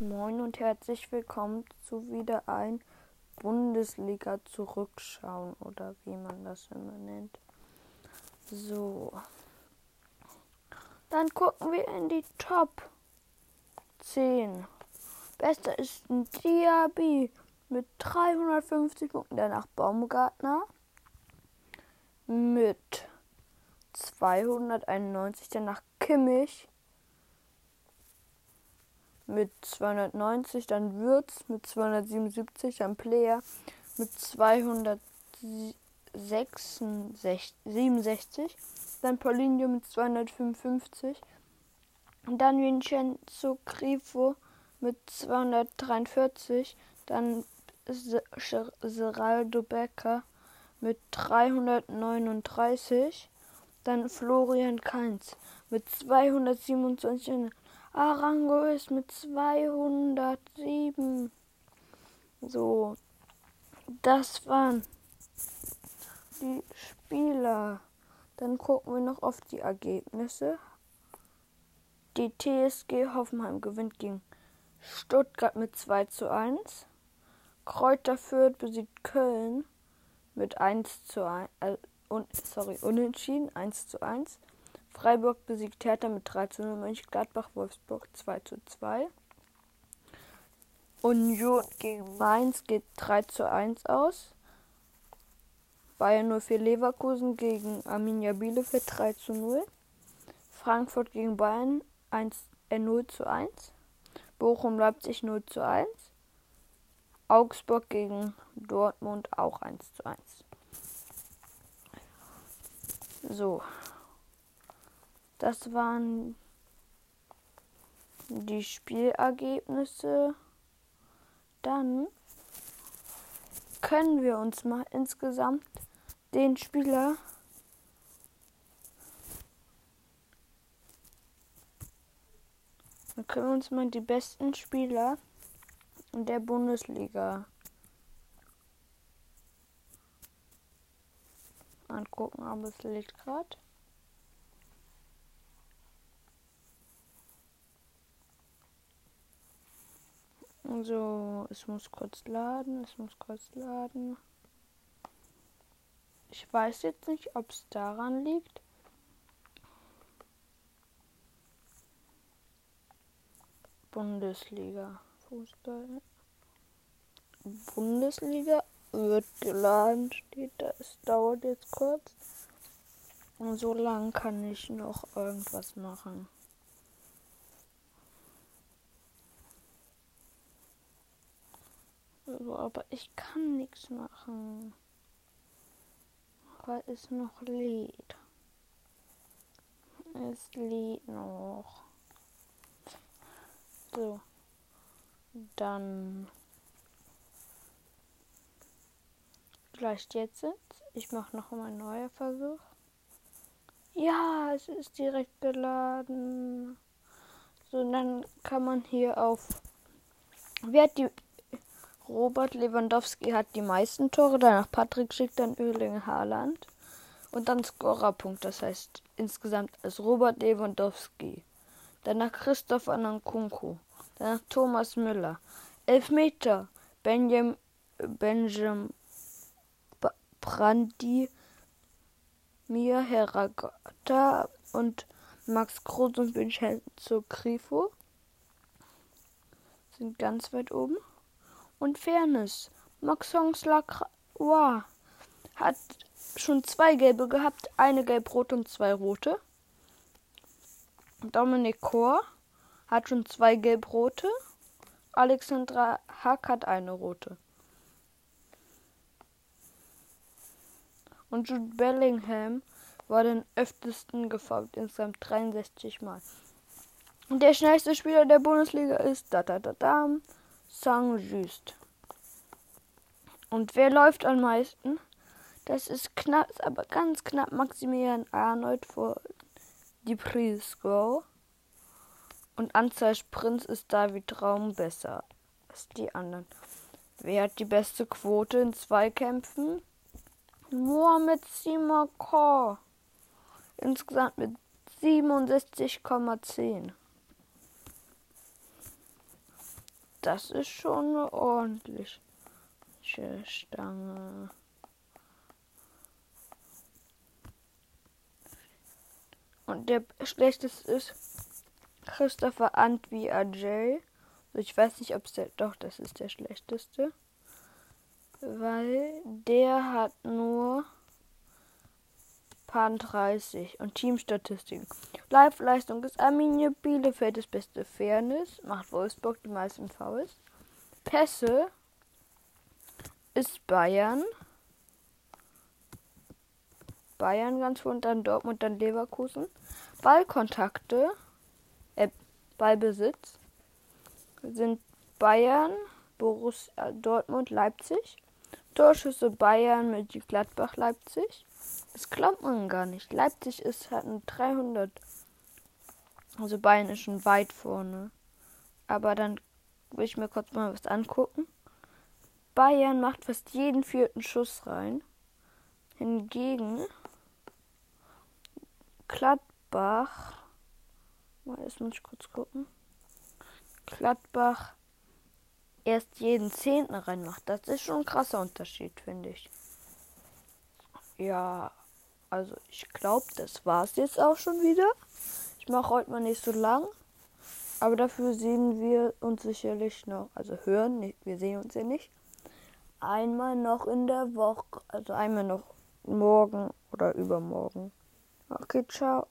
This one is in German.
Moin und herzlich willkommen zu wieder ein Bundesliga zurückschauen oder wie man das immer nennt. So. Dann gucken wir in die Top 10. Bester ist ein Diaby mit 350 Punkten. Danach Baumgartner mit 291. Danach Kimmich mit 290, dann Würz mit 277, dann Player mit 267, dann Paulinho mit 255, und dann Vincenzo Grifo mit 243, dann Geraldo Becker mit 339, dann Florian Kainz mit 227 Arango ist mit 207. So, das waren die Spieler. Dann gucken wir noch auf die Ergebnisse. Die TSG Hoffenheim gewinnt gegen Stuttgart mit 2 zu 1. Kräuter Fürth besiegt Köln mit 1 zu 1. Äh, und, sorry, unentschieden 1 zu 1. Freiburg besiegt Hertha mit 3 zu 0, Mönchengladbach, Wolfsburg 2 zu 2. Union gegen Mainz geht 3 zu 1 aus. Bayern 04 Leverkusen gegen Arminia Bielefeld 3 zu 0. Frankfurt gegen Bayern 1, äh, 0 zu 1. Bochum Leipzig 0 zu 1. Augsburg gegen Dortmund auch 1 zu 1. So, das waren die Spielergebnisse. Dann können wir uns mal insgesamt den Spieler Dann können wir uns mal die besten Spieler der Bundesliga angucken, aber es liegt gerade. So, es muss kurz laden, es muss kurz laden. Ich weiß jetzt nicht, ob es daran liegt. Bundesliga Fußball. Bundesliga wird geladen, steht da. Es dauert jetzt kurz. Und so lange kann ich noch irgendwas machen. So, aber ich kann nichts machen. Weil es noch lädt. Es lädt noch. So. Dann. Vielleicht jetzt. Ich mache noch mal einen neuen Versuch. Ja, es ist direkt geladen. So, dann kann man hier auf. Wer hat die Robert Lewandowski hat die meisten Tore, danach Patrick Schick, dann Öling Haaland und dann Scorerpunkt. Das heißt insgesamt als Robert Lewandowski. Danach Christoph Anankunku. Danach Thomas Müller. Elfmeter. Benjamin, Benjamin Brandi, Mia Heragata und Max Groß und Vincenzo Grifo sind ganz weit oben und Fairness. Maxence Lacroix hat schon zwei gelbe gehabt, eine gelb-rote und zwei rote. Dominic Kor hat schon zwei gelb-rote. Alexandra Hack hat eine rote. Und Jude Bellingham war den öftesten gefault, insgesamt 63 Mal. Und der schnellste Spieler der Bundesliga ist da da da da Saint-Just. Und wer läuft am meisten? Das ist knapp, aber ganz knapp Maximilian Arnold vor die Prisco. Und Anzahl Sprints ist David Raum besser als die anderen. Wer hat die beste Quote in Zweikämpfen? Mohamed Simakor. Insgesamt mit 67,10. Das ist schon eine ordentliche Stange. Und der schlechteste ist Christopher Antwi Ajay. Also ich weiß nicht, ob es der. Doch, das ist der schlechteste. Weil der hat nur Pan 30 und Teamstatistiken. Live-Leistung ist Arminia Bielefeld das beste Fairness. Macht Wolfsburg die meisten Fouls. Pässe ist Bayern. Bayern ganz und dann Dortmund, dann Leverkusen. Ballkontakte, äh, Ballbesitz sind Bayern, Borussia Dortmund, Leipzig. Torschüsse Bayern mit Gladbach, Leipzig. Das glaubt man gar nicht. Leipzig ist hat ein 300. Also Bayern ist schon weit vorne. Aber dann will ich mir kurz mal was angucken. Bayern macht fast jeden vierten Schuss rein. Hingegen Gladbach. Mal, jetzt muss ich kurz gucken. Gladbach erst jeden Zehnten reinmacht. Das ist schon ein krasser Unterschied, finde ich. Ja, also ich glaube, das war es jetzt auch schon wieder. Ich mache heute mal nicht so lang. Aber dafür sehen wir uns sicherlich noch, also hören, nicht, wir sehen uns ja nicht. Einmal noch in der Woche, also einmal noch morgen oder übermorgen. Okay, ciao.